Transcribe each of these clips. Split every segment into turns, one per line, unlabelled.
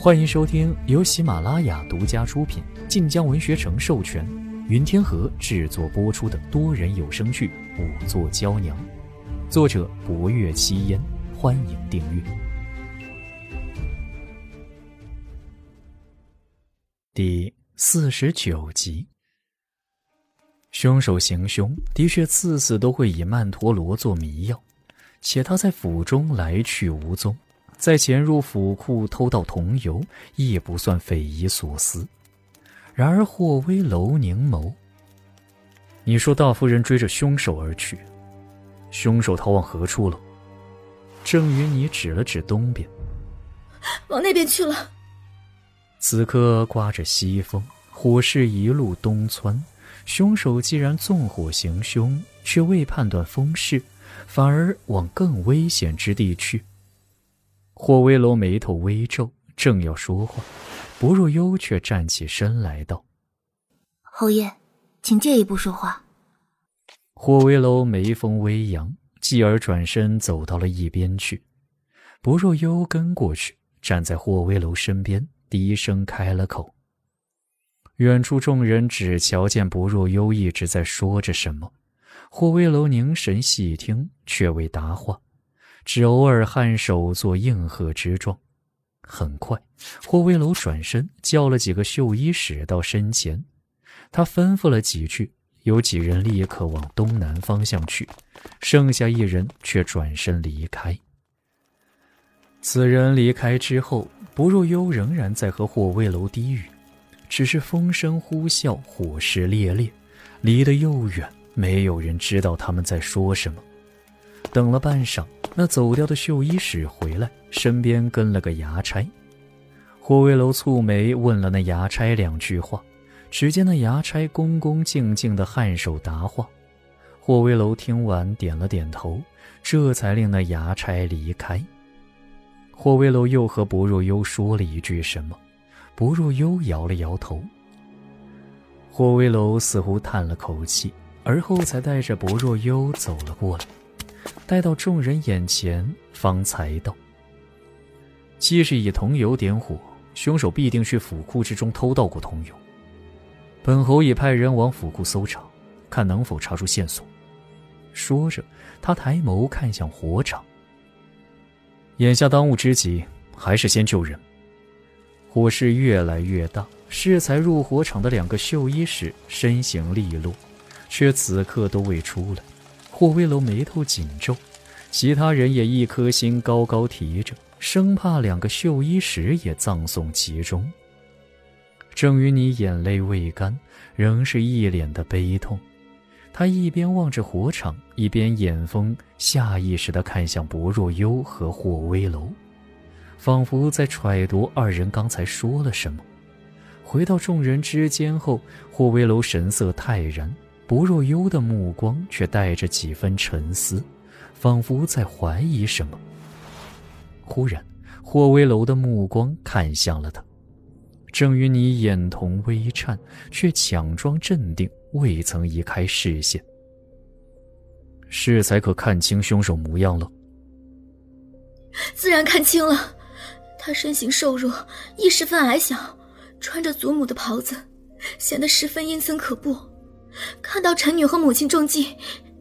欢迎收听由喜马拉雅独家出品、晋江文学城授权、云天河制作播出的多人有声剧《五座娇娘》，作者：博月七烟。欢迎订阅。第四十九集，凶手行凶的确次次都会以曼陀罗做迷药，且他在府中来去无踪。再潜入府库偷盗桐油，亦不算匪夷所思。然而霍威楼凝眸，你说大夫人追着凶手而去，凶手逃往何处了？郑云你指了指东边，
往那边去了。
此刻刮着西风，火势一路东窜。凶手既然纵火行凶，却未判断风势，反而往更危险之地去。霍威楼眉头微皱，正要说话，不若幽却站起身来道：“
侯爷，请借一步说话。”
霍威楼眉峰微扬，继而转身走到了一边去。不若幽跟过去，站在霍威楼身边，低声开了口。远处众人只瞧见不若幽一直在说着什么，霍威楼凝神细听，却未答话。只偶尔颔首做应和之状。很快，霍威楼转身叫了几个绣衣使到身前，他吩咐了几句，有几人立刻往东南方向去，剩下一人却转身离开。此人离开之后，不若幽仍然在和霍威楼低语，只是风声呼啸，火势烈烈，离得又远，没有人知道他们在说什么。等了半晌。那走掉的绣衣使回来，身边跟了个衙差。霍威楼蹙眉问了那衙差两句话，只见那衙差恭恭敬敬的颔首答话。霍威楼听完点了点头，这才令那衙差离开。霍威楼又和薄若幽说了一句什么，薄若幽摇了摇头。霍威楼似乎叹了口气，而后才带着薄若幽走了过来。待到众人眼前，方才道：“既是以桐油点火，凶手必定去府库之中偷盗过桐油。本侯已派人往府库搜查，看能否查出线索。”说着，他抬眸看向火场。眼下当务之急，还是先救人。火势越来越大，适才入火场的两个绣衣使身形利落，却此刻都未出来。霍威楼眉头紧皱，其他人也一颗心高高提着，生怕两个绣衣使也葬送其中。郑云霓眼泪未干，仍是一脸的悲痛。他一边望着火场，一边眼风下意识地看向薄若幽和霍威楼，仿佛在揣度二人刚才说了什么。回到众人之间后，霍威楼神色泰然。薄若幽的目光却带着几分沉思，仿佛在怀疑什么。忽然，霍威楼的目光看向了他，郑云霓眼瞳微颤，却强装镇定，未曾移开视线。是才可看清凶手模样了？
自然看清了，他身形瘦弱，亦十分矮小，穿着祖母的袍子，显得十分阴森可怖。看到臣女和母亲中计，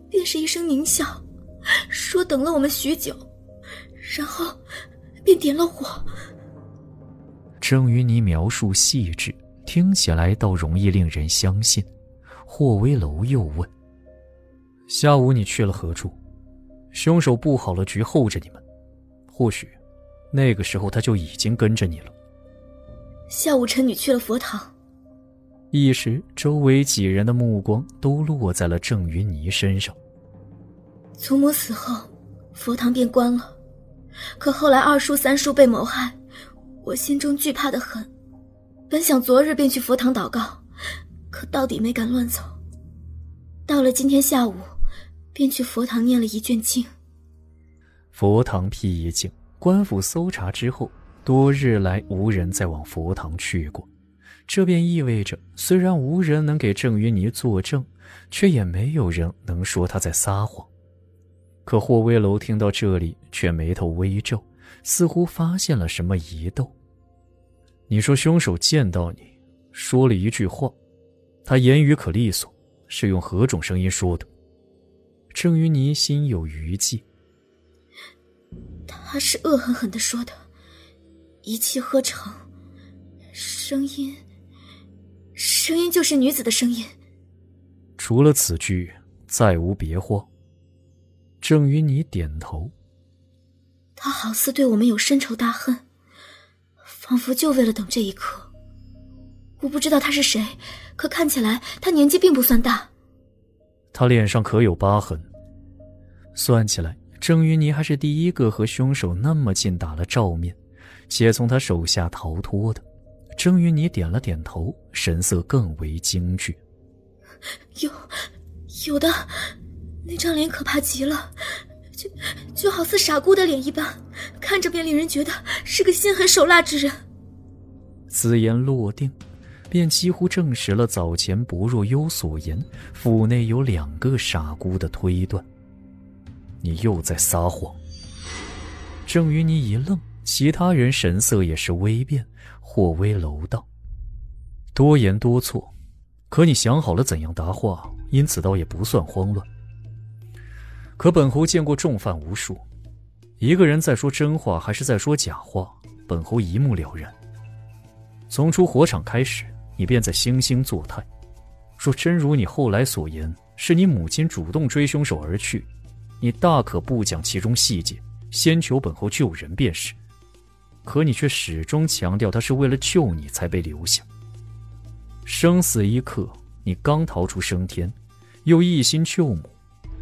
便是一声狞笑，说等了我们许久，然后便点了火。
郑于你描述细致，听起来倒容易令人相信。霍威楼又问：“下午你去了何处？凶手布好了局候着你们，或许那个时候他就已经跟着你了。”
下午臣女去了佛堂。
一时，周围几人的目光都落在了郑云霓身上。
祖母死后，佛堂便关了。可后来二叔、三叔被谋害，我心中惧怕的很。本想昨日便去佛堂祷告，可到底没敢乱走。到了今天下午，便去佛堂念了一卷经。
佛堂僻静，官府搜查之后，多日来无人再往佛堂去过。这便意味着，虽然无人能给郑云霓作证，却也没有人能说他在撒谎。可霍威楼听到这里，却眉头微皱，似乎发现了什么疑窦。你说凶手见到你，说了一句话，他言语可利索，是用何种声音说的？郑云霓心有余悸。
他是恶狠狠的说的，一气呵成，声音，声音就是女子的声音。
除了此句，再无别话。郑云妮点头。
他好似对我们有深仇大恨，仿佛就为了等这一刻。我不知道他是谁，可看起来他年纪并不算大。
他脸上可有疤痕？算起来，郑云妮还是第一个和凶手那么近打了照面，且从他手下逃脱的。郑云妮点了点头，神色更为惊惧。
有，有的，那张脸可怕极了，就就好似傻姑的脸一般，看着便令人觉得是个心狠手辣之人。
此言落定，便几乎证实了早前薄若幽所言府内有两个傻姑的推断。你又在撒谎。郑云妮一愣，其他人神色也是微变。霍威楼道：“多言多错，可你想好了怎样答话，因此倒也不算慌乱。可本侯见过重犯无数，一个人在说真话还是在说假话，本侯一目了然。从出火场开始，你便在惺惺作态。若真如你后来所言，是你母亲主动追凶手而去。”你大可不讲其中细节，先求本侯救人便是。可你却始终强调他是为了救你才被留下。生死一刻，你刚逃出升天，又一心救母，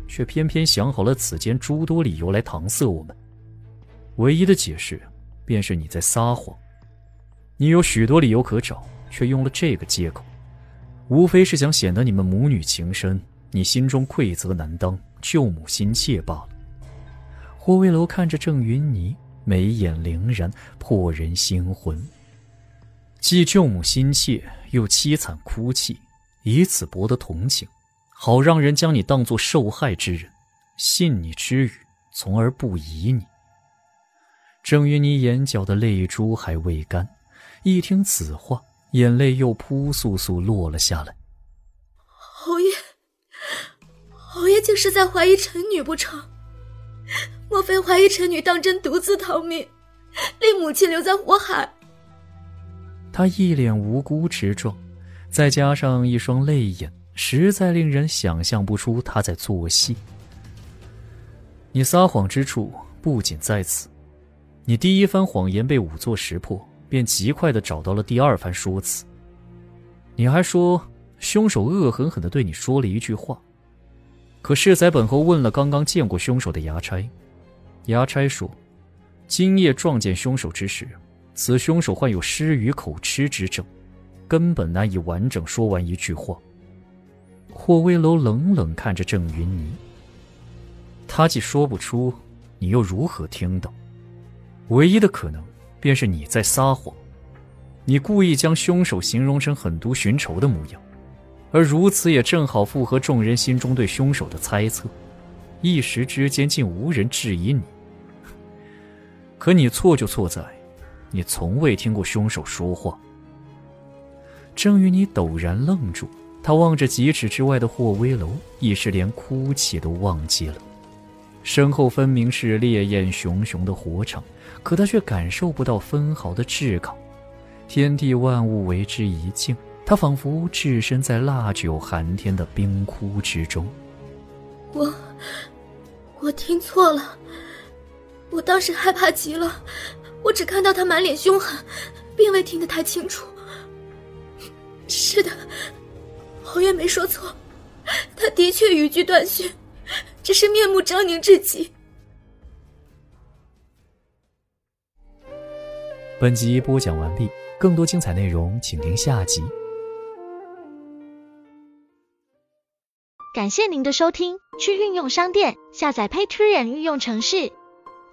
却偏偏想好了此间诸多理由来搪塞我们。唯一的解释，便是你在撒谎。你有许多理由可找，却用了这个借口，无非是想显得你们母女情深，你心中愧责难当。救母心切罢了。霍威楼看着郑云霓，眉眼凌然，破人心魂。既救母心切，又凄惨哭泣，以此博得同情，好让人将你当作受害之人，信你之语，从而不疑你。正云霓眼角的泪珠还未干，一听此话，眼泪又扑簌簌落了下来。
侯爷。侯爷竟是在怀疑臣女不成？莫非怀疑臣女当真独自逃命，令母亲留在火海？
他一脸无辜之状，再加上一双泪眼，实在令人想象不出他在作戏。你撒谎之处不仅在此，你第一番谎言被仵作识破，便极快的找到了第二番说辞。你还说凶手恶狠狠的对你说了一句话。可世宰本侯问了刚刚见过凶手的衙差，衙差说，今夜撞见凶手之时，此凶手患有失语口吃之症，根本难以完整说完一句话。霍威楼冷冷看着郑云霓，他既说不出，你又如何听到？唯一的可能，便是你在撒谎，你故意将凶手形容成狠毒寻仇的模样。而如此也正好符合众人心中对凶手的猜测，一时之间竟无人质疑你。可你错就错在，你从未听过凶手说话。郑于你陡然愣住，他望着几尺之外的霍威楼，一时连哭泣都忘记了。身后分明是烈焰熊熊的火场，可他却感受不到分毫的炙烤，天地万物为之一静。他仿佛置身在腊酒寒天的冰窟之中。
我，我听错了。我当时害怕极了，我只看到他满脸凶狠，并未听得太清楚。是的，侯爷没说错，他的确语句断续，只是面目狰狞至极。
本集播讲完毕，更多精彩内容，请听下集。
感谢您的收听，去运用商店下载 Patreon 运用城市，